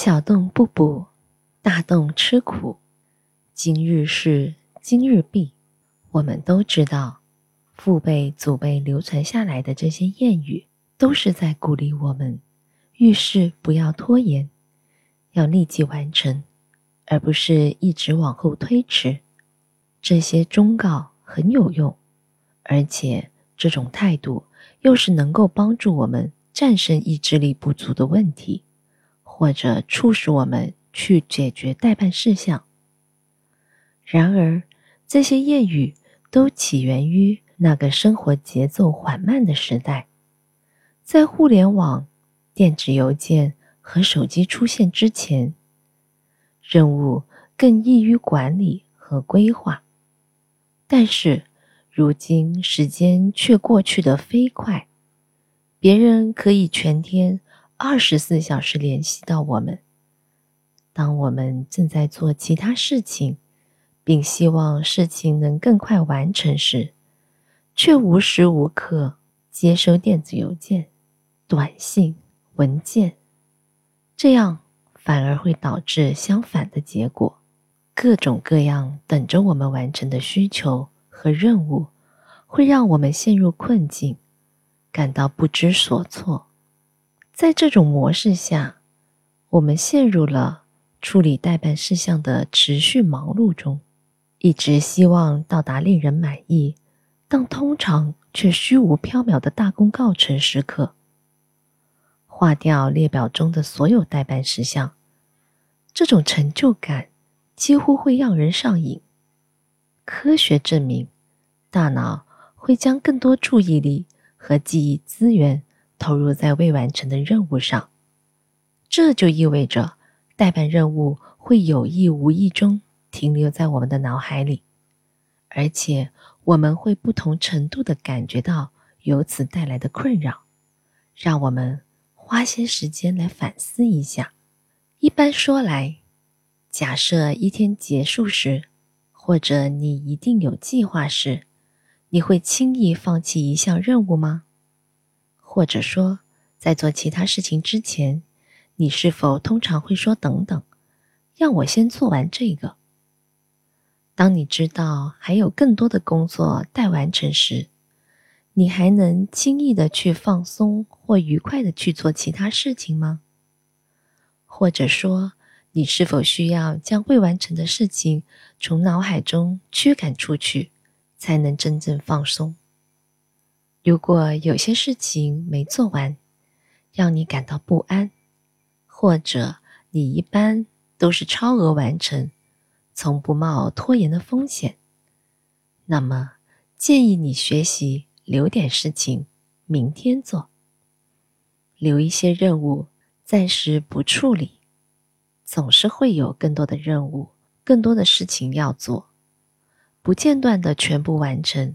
小洞不补，大洞吃苦。今日事今日毕。我们都知道，父辈祖辈流传下来的这些谚语，都是在鼓励我们遇事不要拖延，要立即完成，而不是一直往后推迟。这些忠告很有用，而且这种态度又是能够帮助我们战胜意志力不足的问题。或者促使我们去解决代办事项。然而，这些谚语都起源于那个生活节奏缓慢的时代，在互联网、电子邮件和手机出现之前，任务更易于管理和规划。但是，如今时间却过去的飞快，别人可以全天。二十四小时联系到我们。当我们正在做其他事情，并希望事情能更快完成时，却无时无刻接收电子邮件、短信、文件，这样反而会导致相反的结果。各种各样等着我们完成的需求和任务，会让我们陷入困境，感到不知所措。在这种模式下，我们陷入了处理代办事项的持续忙碌中，一直希望到达令人满意，但通常却虚无缥缈的大功告成时刻。划掉列表中的所有代办事项，这种成就感几乎会让人上瘾。科学证明，大脑会将更多注意力和记忆资源。投入在未完成的任务上，这就意味着代办任务会有意无意中停留在我们的脑海里，而且我们会不同程度的感觉到由此带来的困扰。让我们花些时间来反思一下。一般说来，假设一天结束时，或者你一定有计划时，你会轻易放弃一项任务吗？或者说，在做其他事情之前，你是否通常会说“等等，让我先做完这个”？当你知道还有更多的工作待完成时，你还能轻易的去放松或愉快的去做其他事情吗？或者说，你是否需要将未完成的事情从脑海中驱赶出去，才能真正放松？如果有些事情没做完，让你感到不安，或者你一般都是超额完成，从不冒拖延的风险，那么建议你学习留点事情明天做，留一些任务暂时不处理，总是会有更多的任务、更多的事情要做，不间断的全部完成。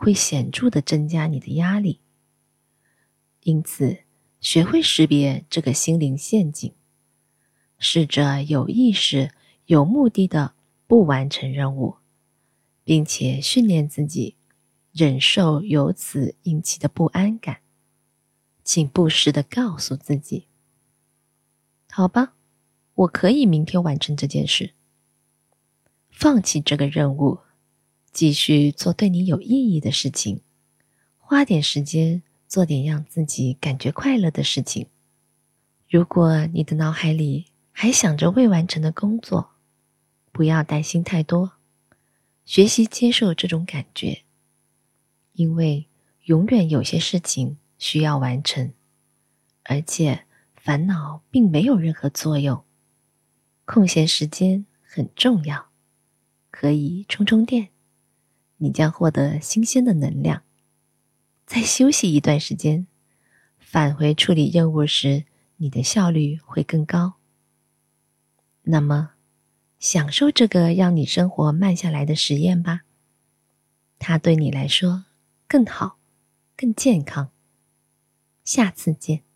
会显著的增加你的压力，因此学会识别这个心灵陷阱，试着有意识、有目的的不完成任务，并且训练自己忍受由此引起的不安感。请不时的告诉自己：“好吧，我可以明天完成这件事。”放弃这个任务。继续做对你有意义的事情，花点时间做点让自己感觉快乐的事情。如果你的脑海里还想着未完成的工作，不要担心太多，学习接受这种感觉，因为永远有些事情需要完成，而且烦恼并没有任何作用。空闲时间很重要，可以充充电。你将获得新鲜的能量。再休息一段时间，返回处理任务时，你的效率会更高。那么，享受这个让你生活慢下来的实验吧。它对你来说更好、更健康。下次见。